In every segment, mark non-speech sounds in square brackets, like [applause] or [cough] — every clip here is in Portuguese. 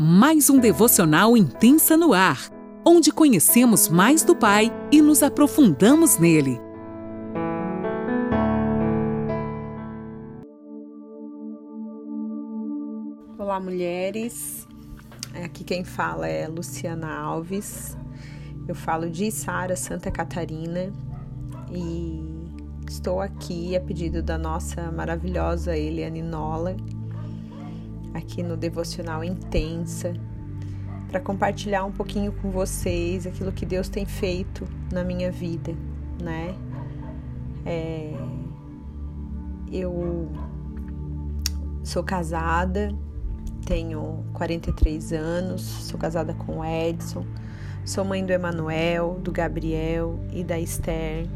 mais um devocional intensa no ar, onde conhecemos mais do Pai e nos aprofundamos nele. Olá, mulheres. Aqui quem fala é Luciana Alves. Eu falo de Sara, Santa Catarina, e estou aqui a pedido da nossa maravilhosa Eliane Nola aqui no Devocional Intensa, para compartilhar um pouquinho com vocês aquilo que Deus tem feito na minha vida, né? É, eu sou casada, tenho 43 anos, sou casada com o Edson, sou mãe do Emanuel, do Gabriel e da Esther.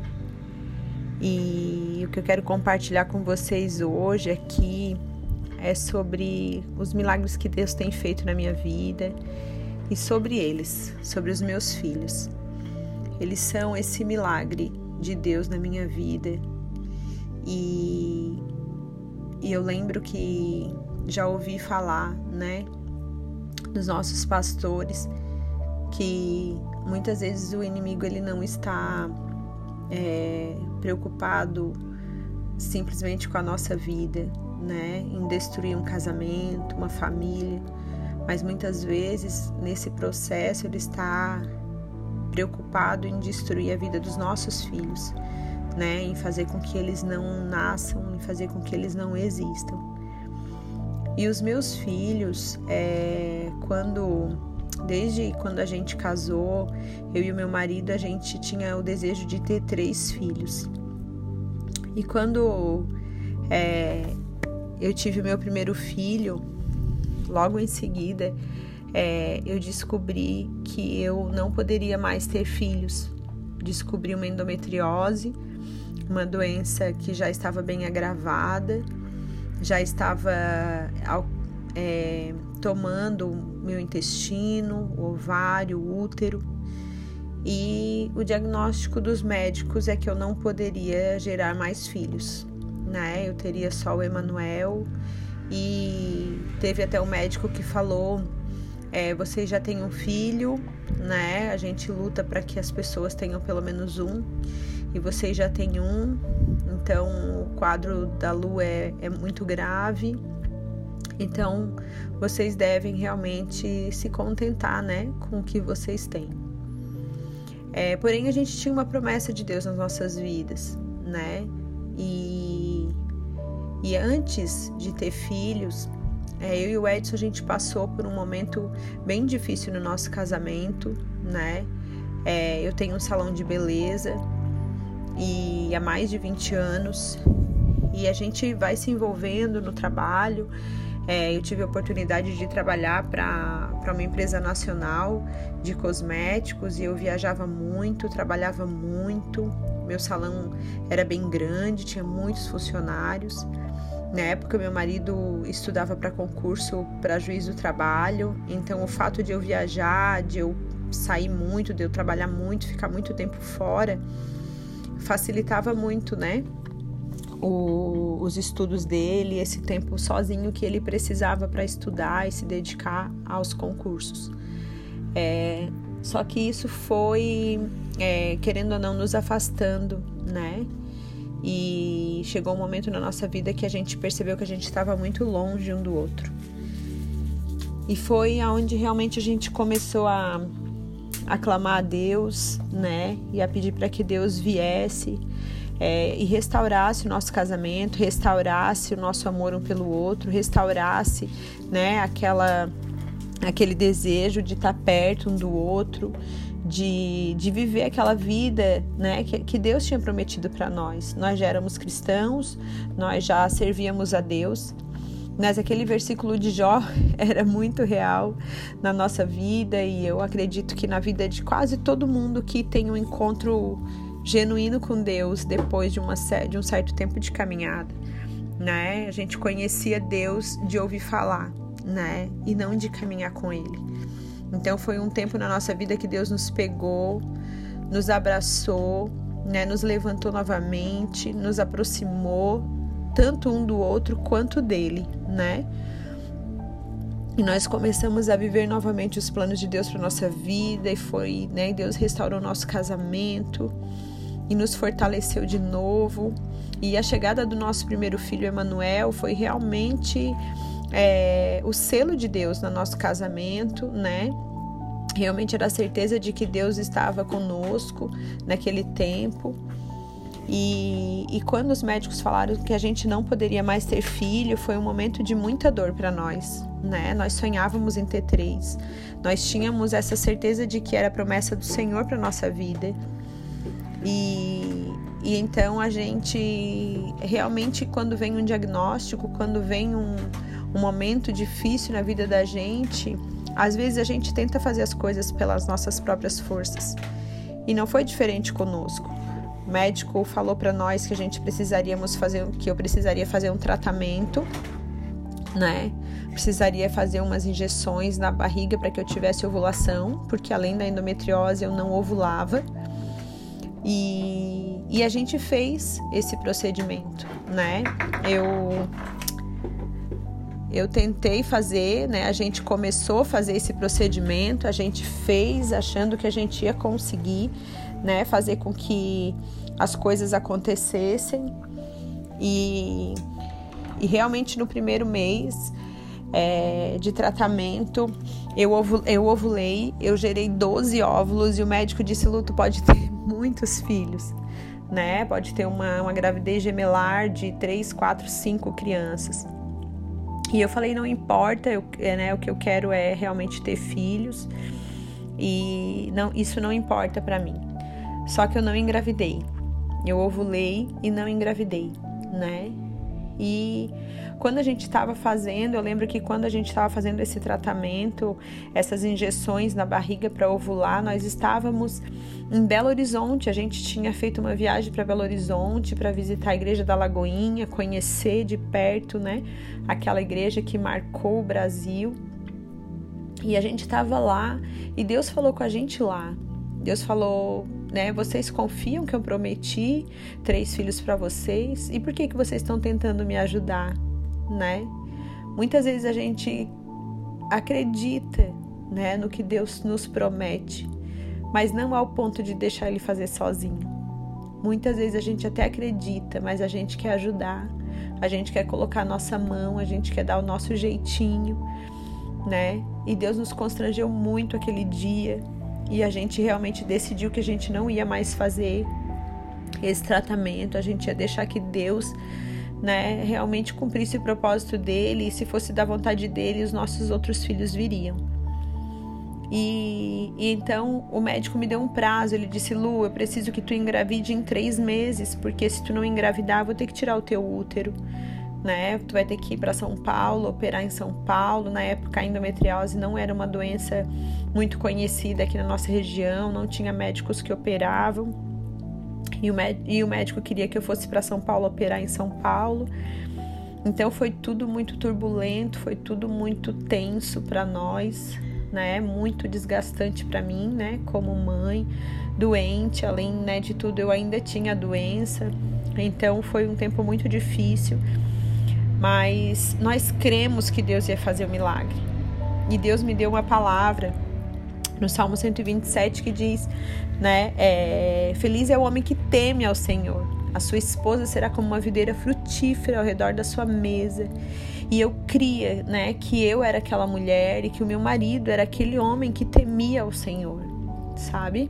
E o que eu quero compartilhar com vocês hoje aqui é sobre os milagres que Deus tem feito na minha vida e sobre eles, sobre os meus filhos. Eles são esse milagre de Deus na minha vida. E, e eu lembro que já ouvi falar, né, dos nossos pastores, que muitas vezes o inimigo ele não está é, preocupado simplesmente com a nossa vida, né, em destruir um casamento, uma família, mas muitas vezes nesse processo ele está preocupado em destruir a vida dos nossos filhos, né, em fazer com que eles não nasçam, em fazer com que eles não existam. E os meus filhos, é, quando desde quando a gente casou, eu e o meu marido, a gente tinha o desejo de ter três filhos. E quando é, eu tive meu primeiro filho, logo em seguida, é, eu descobri que eu não poderia mais ter filhos. Descobri uma endometriose, uma doença que já estava bem agravada, já estava é, tomando meu intestino, o ovário, o útero. E o diagnóstico dos médicos é que eu não poderia gerar mais filhos né? Eu teria só o Emanuel e teve até o um médico que falou: é, você já tem um filho, né? A gente luta para que as pessoas tenham pelo menos um e você já tem um, então o quadro da lua é, é muito grave. Então vocês devem realmente se contentar, né, com o que vocês têm. É, porém, a gente tinha uma promessa de Deus nas nossas vidas, né? E, e antes de ter filhos, é, eu e o Edson a gente passou por um momento bem difícil no nosso casamento, né? É, eu tenho um salão de beleza e há mais de 20 anos e a gente vai se envolvendo no trabalho. É, eu tive a oportunidade de trabalhar para uma empresa nacional de cosméticos e eu viajava muito, trabalhava muito, meu salão era bem grande, tinha muitos funcionários. Na época, meu marido estudava para concurso para juiz do trabalho, então o fato de eu viajar, de eu sair muito, de eu trabalhar muito, ficar muito tempo fora, facilitava muito, né? O, os estudos dele, esse tempo sozinho que ele precisava para estudar e se dedicar aos concursos. É, só que isso foi é, querendo ou não, nos afastando, né? E chegou um momento na nossa vida que a gente percebeu que a gente estava muito longe um do outro. E foi aonde realmente a gente começou a, a clamar a Deus, né? E a pedir para que Deus viesse é, e restaurasse o nosso casamento, restaurasse o nosso amor um pelo outro, restaurasse, né? Aquela aquele desejo de estar perto um do outro, de, de viver aquela vida né, que, que Deus tinha prometido para nós. Nós já éramos cristãos, nós já servíamos a Deus, mas aquele versículo de Jó [laughs] era muito real na nossa vida e eu acredito que na vida de quase todo mundo que tem um encontro genuíno com Deus depois de, uma, de um certo tempo de caminhada. Né? A gente conhecia Deus de ouvir falar, né? E não de caminhar com Ele. Então foi um tempo na nossa vida que Deus nos pegou, nos abraçou, né, nos levantou novamente, nos aproximou tanto um do outro quanto dele, né? E nós começamos a viver novamente os planos de Deus para nossa vida e foi, né, Deus restaurou nosso casamento e nos fortaleceu de novo. E a chegada do nosso primeiro filho, Emanuel, foi realmente é, o selo de Deus no nosso casamento, né? Realmente era a certeza de que Deus estava conosco naquele tempo. E, e, quando os médicos falaram que a gente não poderia mais ter filho, foi um momento de muita dor para nós, né? Nós sonhávamos em ter três, nós tínhamos essa certeza de que era a promessa do Senhor para nossa vida. E, e então a gente realmente, quando vem um diagnóstico, quando vem um, um momento difícil na vida da gente, às vezes a gente tenta fazer as coisas pelas nossas próprias forças. E não foi diferente conosco. O médico falou para nós que a gente precisaríamos fazer, que eu precisaria fazer um tratamento, né? Precisaria fazer umas injeções na barriga para que eu tivesse ovulação, porque além da endometriose eu não ovulava. E, e a gente fez esse procedimento, né? Eu eu tentei fazer, né? A gente começou a fazer esse procedimento, a gente fez achando que a gente ia conseguir, né? Fazer com que as coisas acontecessem e, e realmente no primeiro mês é, de tratamento eu, ovo, eu ovulei, eu gerei 12 óvulos e o médico disse: Luto, pode ter muitos filhos, né? Pode ter uma, uma gravidez gemelar de 3, 4, 5 crianças. E eu falei, não importa, eu, é, né, o que eu quero é realmente ter filhos e não, isso não importa para mim. Só que eu não engravidei. Eu ovulei e não engravidei, né? E quando a gente estava fazendo, eu lembro que quando a gente estava fazendo esse tratamento, essas injeções na barriga para ovular, nós estávamos em Belo Horizonte. A gente tinha feito uma viagem para Belo Horizonte para visitar a igreja da Lagoinha, conhecer de perto, né, aquela igreja que marcou o Brasil. E a gente estava lá e Deus falou com a gente lá. Deus falou, né? Vocês confiam que eu prometi três filhos para vocês? E por que que vocês estão tentando me ajudar, né? Muitas vezes a gente acredita, né, no que Deus nos promete, mas não ao ponto de deixar ele fazer sozinho. Muitas vezes a gente até acredita, mas a gente quer ajudar, a gente quer colocar a nossa mão, a gente quer dar o nosso jeitinho, né? E Deus nos constrangeu muito aquele dia e a gente realmente decidiu que a gente não ia mais fazer esse tratamento, a gente ia deixar que Deus né, realmente cumprisse o propósito dele e se fosse da vontade dele, os nossos outros filhos viriam. E, e, então o médico me deu um prazo. Ele disse: Lu, eu preciso que tu engravide em três meses, porque se tu não engravidar, vou ter que tirar o teu útero né? Tu vai ter que ir para São Paulo, operar em São Paulo. Na época, a endometriose não era uma doença muito conhecida aqui na nossa região, não tinha médicos que operavam. E o, e o médico queria que eu fosse para São Paulo operar em São Paulo. Então foi tudo muito turbulento, foi tudo muito tenso para nós, né? Muito desgastante para mim, né? Como mãe doente, além né, de tudo eu ainda tinha doença. Então foi um tempo muito difícil mas nós cremos que Deus ia fazer o um milagre. E Deus me deu uma palavra no Salmo 127 que diz, né, é, feliz é o homem que teme ao Senhor. A sua esposa será como uma videira frutífera ao redor da sua mesa. E eu cria, né, que eu era aquela mulher e que o meu marido era aquele homem que temia ao Senhor, sabe?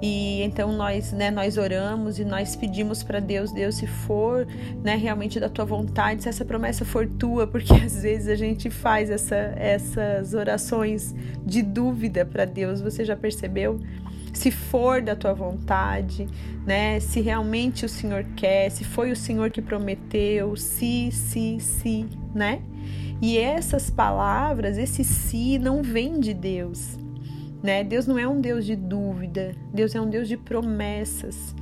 E então nós, né, nós oramos e nós pedimos para Deus, Deus, se for, né, realmente da tua vontade, se essa promessa for tua, porque [laughs] às vezes a gente faz essa, essas orações de dúvida para Deus. Você já percebeu? Se for da tua vontade, né? Se realmente o Senhor quer, se foi o Senhor que prometeu, se, se, se, né? E essas palavras, esse se não vem de Deus né? Deus não é um Deus de dúvida, Deus é um Deus de promessas.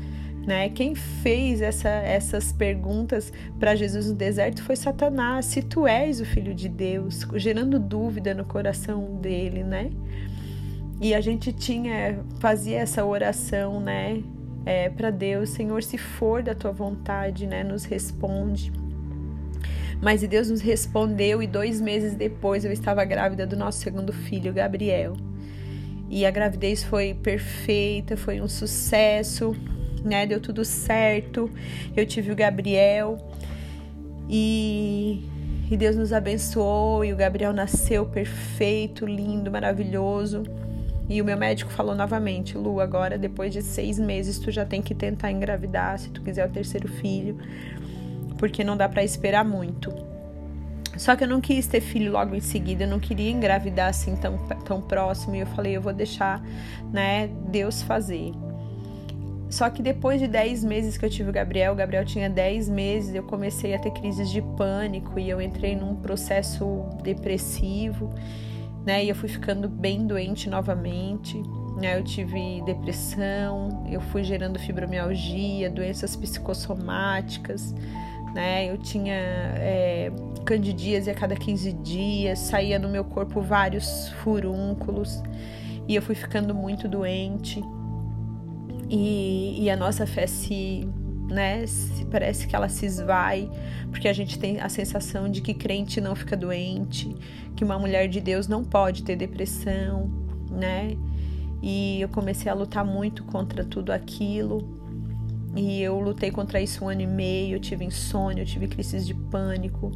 Né? Quem fez essa, essas perguntas para Jesus no deserto foi Satanás. Se tu és o filho de Deus, gerando dúvida no coração dele, né? E a gente tinha fazia essa oração, né? É, para Deus, Senhor, se for da tua vontade, né? Nos responde. Mas Deus nos respondeu e dois meses depois eu estava grávida do nosso segundo filho, Gabriel. E a gravidez foi perfeita, foi um sucesso, né? Deu tudo certo. Eu tive o Gabriel e, e Deus nos abençoou e o Gabriel nasceu perfeito, lindo, maravilhoso. E o meu médico falou novamente, Lu, agora depois de seis meses tu já tem que tentar engravidar se tu quiser o terceiro filho, porque não dá para esperar muito. Só que eu não quis ter filho logo em seguida, eu não queria engravidar assim tão, tão próximo. E eu falei, eu vou deixar, né, Deus fazer. Só que depois de 10 meses que eu tive o Gabriel, o Gabriel tinha 10 meses, eu comecei a ter crises de pânico e eu entrei num processo depressivo, né? E eu fui ficando bem doente novamente, né? Eu tive depressão, eu fui gerando fibromialgia, doenças psicossomáticas, né? Eu tinha é, candidíase a cada 15 dias, saía no meu corpo vários furúnculos e eu fui ficando muito doente. E, e a nossa fé se, né, se parece que ela se esvai, porque a gente tem a sensação de que crente não fica doente, que uma mulher de Deus não pode ter depressão, né? E eu comecei a lutar muito contra tudo aquilo. E eu lutei contra isso um ano e meio, eu tive insônia, eu tive crises de pânico,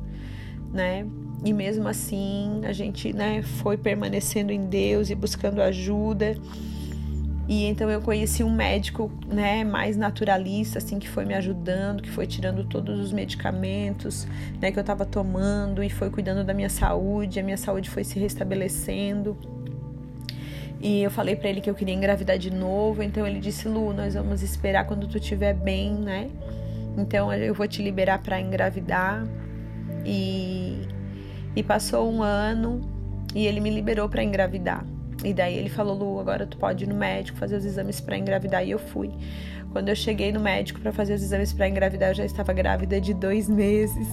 né? E mesmo assim, a gente, né, foi permanecendo em Deus e buscando ajuda. E então eu conheci um médico, né, mais naturalista, assim, que foi me ajudando, que foi tirando todos os medicamentos, né, que eu estava tomando e foi cuidando da minha saúde. A minha saúde foi se restabelecendo. E eu falei para ele que eu queria engravidar de novo, então ele disse: "Lu, nós vamos esperar quando tu estiver bem, né? Então eu vou te liberar para engravidar". E e passou um ano e ele me liberou para engravidar. E daí ele falou: "Lu, agora tu pode ir no médico fazer os exames para engravidar". E eu fui. Quando eu cheguei no médico para fazer os exames para engravidar, eu já estava grávida de dois [laughs] meses.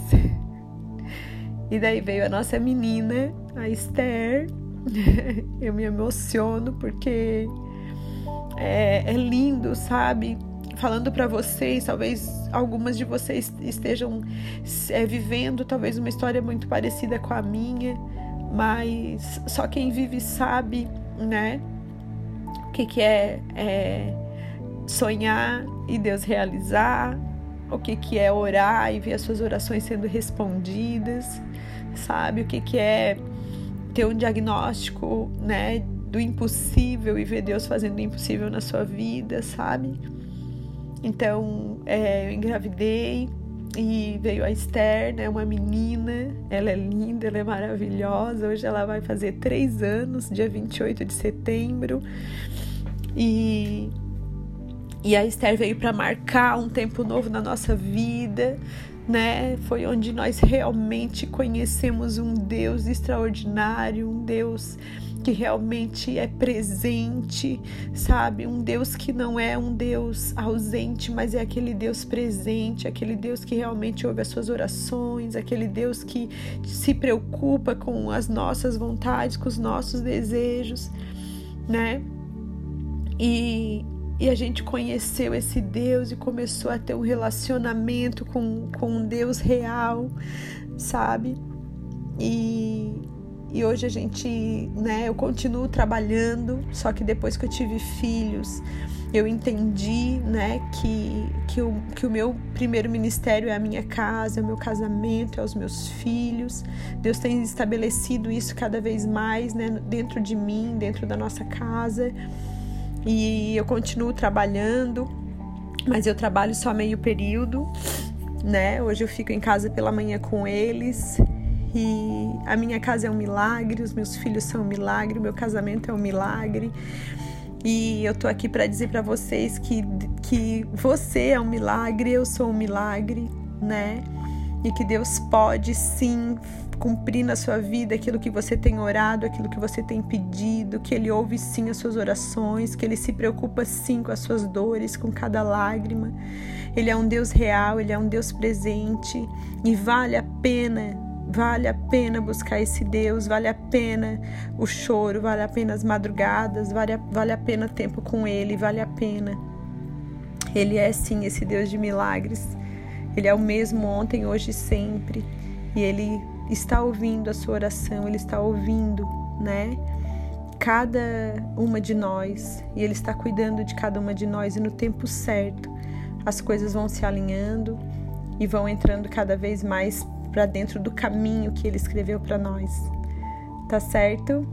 E daí veio a nossa menina, a Esther, [laughs] eu me emociono porque é, é lindo, sabe? Falando para vocês, talvez algumas de vocês estejam é, vivendo talvez uma história muito parecida com a minha, mas só quem vive sabe, né? O que, que é, é sonhar e Deus realizar, o que, que é orar e ver as suas orações sendo respondidas, sabe? O que, que é ter um diagnóstico, né, do impossível e ver Deus fazendo o impossível na sua vida, sabe? Então, é, eu engravidei e veio a Esther, né, uma menina, ela é linda, ela é maravilhosa, hoje ela vai fazer três anos, dia 28 de setembro, e, e a Esther veio para marcar um tempo novo na nossa vida, né? Foi onde nós realmente conhecemos um Deus extraordinário, um Deus que realmente é presente, sabe? Um Deus que não é um Deus ausente, mas é aquele Deus presente, aquele Deus que realmente ouve as suas orações, aquele Deus que se preocupa com as nossas vontades, com os nossos desejos, né? E, e a gente conheceu esse Deus e começou a ter um relacionamento com, com um Deus real, sabe? E, e hoje a gente, né, eu continuo trabalhando, só que depois que eu tive filhos, eu entendi, né, que, que, o, que o meu primeiro ministério é a minha casa, é o meu casamento, é os meus filhos. Deus tem estabelecido isso cada vez mais, né, dentro de mim, dentro da nossa casa e eu continuo trabalhando, mas eu trabalho só meio período, né? Hoje eu fico em casa pela manhã com eles e a minha casa é um milagre, os meus filhos são um milagre, o meu casamento é um milagre. E eu tô aqui para dizer para vocês que, que você é um milagre, eu sou um milagre, né? E que Deus pode sim cumprir na sua vida aquilo que você tem orado, aquilo que você tem pedido, que Ele ouve sim as suas orações, que Ele se preocupa sim com as suas dores, com cada lágrima. Ele é um Deus real, Ele é um Deus presente e vale a pena. Vale a pena buscar esse Deus, vale a pena o choro, vale a pena as madrugadas, vale a, vale a pena tempo com Ele, vale a pena. Ele é sim esse Deus de milagres. Ele é o mesmo ontem, hoje e sempre. E Ele está ouvindo a sua oração, Ele está ouvindo, né? Cada uma de nós, e Ele está cuidando de cada uma de nós, e no tempo certo as coisas vão se alinhando e vão entrando cada vez mais para dentro do caminho que Ele escreveu para nós. Tá certo?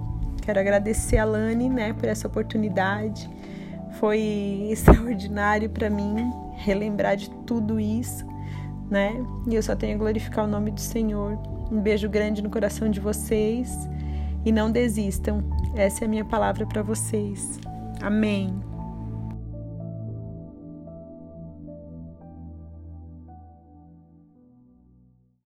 Quero agradecer a Lani, né, por essa oportunidade. Foi [laughs] extraordinário para mim relembrar de tudo isso, né? E eu só tenho a glorificar o nome do Senhor. Um beijo grande no coração de vocês e não desistam. Essa é a minha palavra para vocês. Amém.